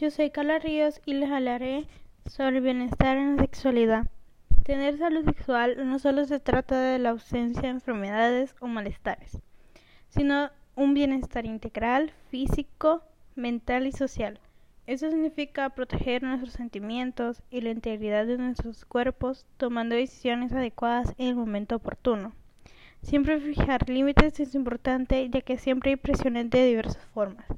Yo soy Carla Ríos y les hablaré sobre el bienestar en la sexualidad. Tener salud sexual no solo se trata de la ausencia de enfermedades o malestares, sino un bienestar integral, físico, mental y social. Eso significa proteger nuestros sentimientos y la integridad de nuestros cuerpos tomando decisiones adecuadas en el momento oportuno. Siempre fijar límites es importante ya que siempre hay presiones de diversas formas.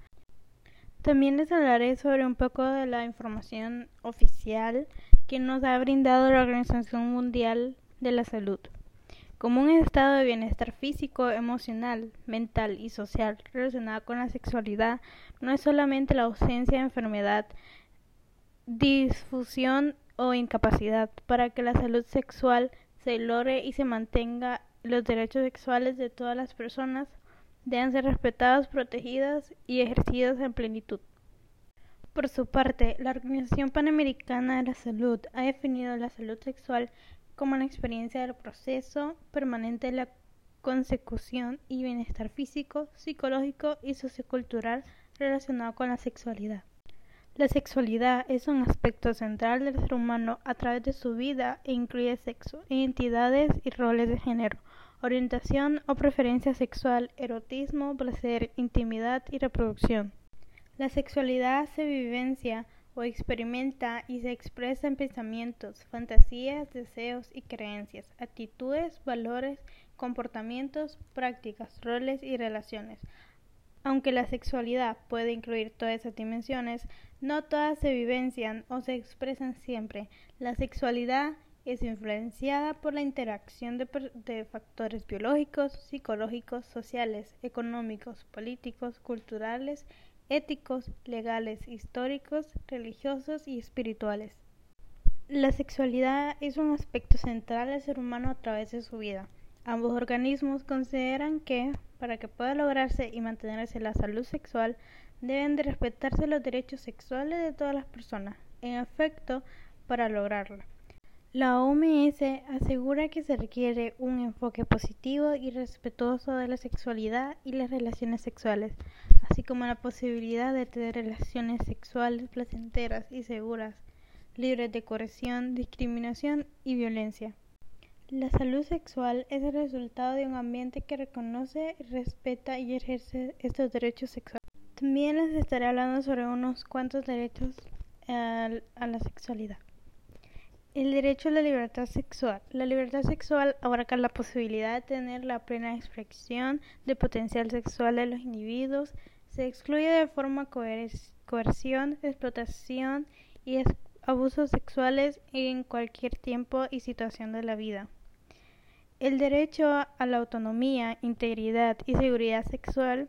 También les hablaré sobre un poco de la información oficial que nos ha brindado la Organización Mundial de la Salud. Como un estado de bienestar físico, emocional, mental y social relacionado con la sexualidad, no es solamente la ausencia de enfermedad, disfusión o incapacidad. Para que la salud sexual se logre y se mantenga los derechos sexuales de todas las personas deben ser respetados, protegidos y ejercidos en plenitud. Por su parte, la Organización Panamericana de la Salud ha definido la salud sexual como la experiencia del proceso permanente de la consecución y bienestar físico, psicológico y sociocultural relacionado con la sexualidad. La sexualidad es un aspecto central del ser humano a través de su vida e incluye sexo, identidades y roles de género, orientación o preferencia sexual, erotismo, placer, intimidad y reproducción. La sexualidad se vivencia o experimenta y se expresa en pensamientos, fantasías, deseos y creencias, actitudes, valores, comportamientos, prácticas, roles y relaciones. Aunque la sexualidad puede incluir todas esas dimensiones, no todas se vivencian o se expresan siempre. La sexualidad es influenciada por la interacción de, factores biológicos, psicológicos, sociales, económicos, políticos, culturales, éticos, legales, históricos, religiosos y espirituales. La sexualidad es un aspecto central del ser humano a través de su vida. Ambos organismos consideran que, para que pueda lograrse y mantenerse la salud sexual, deben de respetarse los derechos sexuales de todas las personas. En efecto, para lograrlo. La OMS asegura que se requiere un enfoque positivo y respetuoso de la sexualidad y las relaciones sexuales, así como la posibilidad de tener relaciones sexuales placenteras y seguras, libres de coerción, discriminación y violencia. La salud sexual es el resultado de un ambiente que reconoce, respeta y ejerce estos derechos sexuales. También les estaré hablando sobre unos cuantos derechos a la sexualidad. El derecho a la libertad sexual. La libertad sexual abarca la posibilidad de tener la plena expresión del potencial sexual de los individuos. Se excluye de forma coerción, explotación y abusos sexuales en cualquier tiempo y situación de la vida. El derecho a la autonomía, integridad y seguridad sexual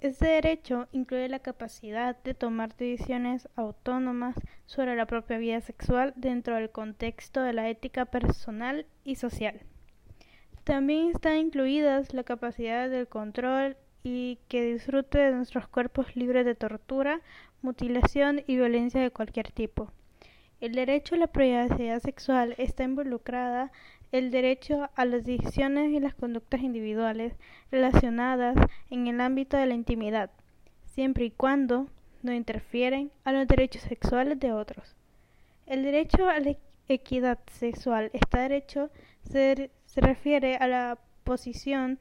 este derecho incluye la capacidad de tomar decisiones autónomas sobre la propia vida sexual dentro del contexto de la ética personal y social. También están incluidas la capacidad del control y que disfrute de nuestros cuerpos libres de tortura, mutilación y violencia de cualquier tipo. El derecho a la privacidad sexual está involucrada el derecho a las decisiones y las conductas individuales relacionadas en el ámbito de la intimidad, siempre y cuando no interfieren a los derechos sexuales de otros. El derecho a la equidad sexual, este derecho se refiere a la posición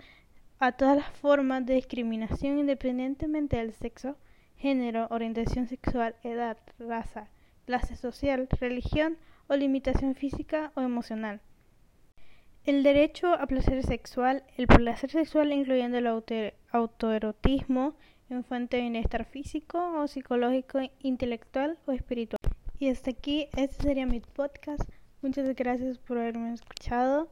a todas las formas de discriminación independientemente del sexo, género, orientación sexual, edad, raza, clase social, religión o limitación física o emocional. El derecho a placer sexual, el placer sexual incluyendo el autoerotismo en fuente de bienestar físico o psicológico, intelectual o espiritual. Y hasta aquí, este sería mi podcast. Muchas gracias por haberme escuchado.